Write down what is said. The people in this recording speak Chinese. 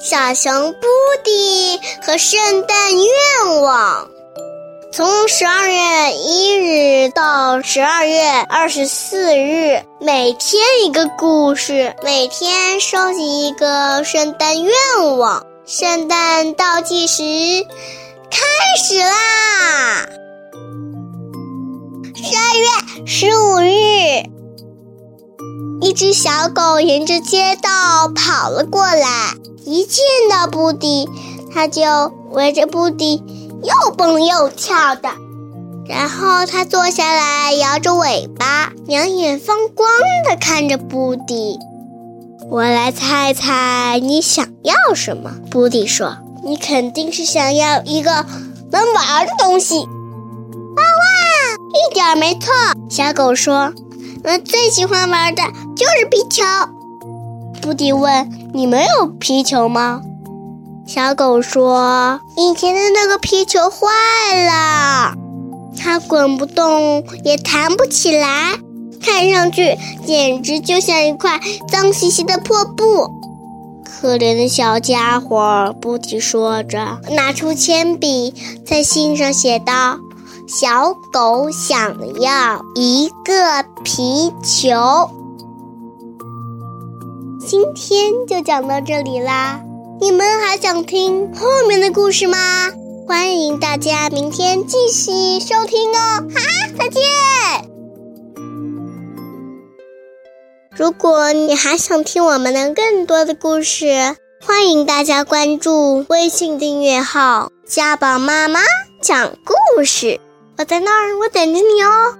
小熊布迪和圣诞愿望。从十二月一日到十二月二十四日，每天一个故事，每天收集一个圣诞愿望。圣诞倒计时开始啦！十二月十五日，一只小狗沿着街道跑了过来，一见到布迪，它就围着布迪。又蹦又跳的，然后他坐下来，摇着尾巴，两眼放光的看着布迪。我来猜猜你想要什么？布迪说：“你肯定是想要一个能玩的东西。”哇哇，一点没错。小狗说：“我最喜欢玩的就是皮球。”布迪问：“你没有皮球吗？”小狗说：“以前的那个皮球坏了，它滚不动，也弹不起来，看上去简直就像一块脏兮兮的破布。”可怜的小家伙，布迪说着，拿出铅笔，在信上写道：“小狗想要一个皮球。”今天就讲到这里啦。你们还想听后面的故事吗？欢迎大家明天继续收听哦！哈，再见。如果你还想听我们的更多的故事，欢迎大家关注微信订阅号“家宝妈妈讲故事”。我在那儿，我等着你哦。